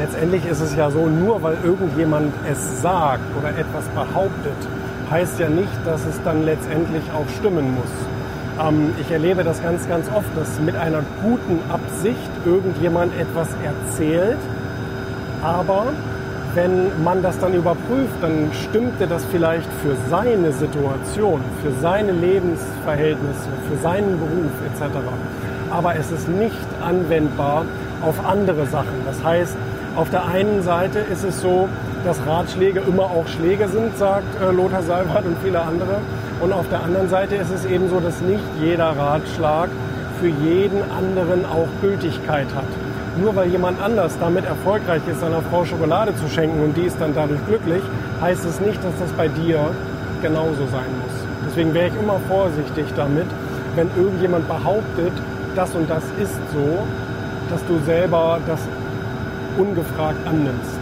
letztendlich ist es ja so, nur weil irgendjemand es sagt oder etwas behauptet, heißt ja nicht, dass es dann letztendlich auch stimmen muss. Ähm, ich erlebe das ganz, ganz oft, dass mit einer guten Absicht irgendjemand etwas erzählt, aber wenn man das dann überprüft, dann stimmte das vielleicht für seine Situation, für seine Lebensverhältnisse, für seinen Beruf etc. Aber es ist nicht anwendbar auf andere Sachen. Das heißt, auf der einen Seite ist es so, dass Ratschläge immer auch Schläge sind, sagt äh, Lothar Seibert und viele andere. Und auf der anderen Seite ist es eben so, dass nicht jeder Ratschlag für jeden anderen auch Gültigkeit hat nur weil jemand anders damit erfolgreich ist, seiner Frau Schokolade zu schenken und die ist dann dadurch glücklich, heißt es nicht, dass das bei dir genauso sein muss. Deswegen wäre ich immer vorsichtig damit, wenn irgendjemand behauptet, das und das ist so, dass du selber das ungefragt annimmst.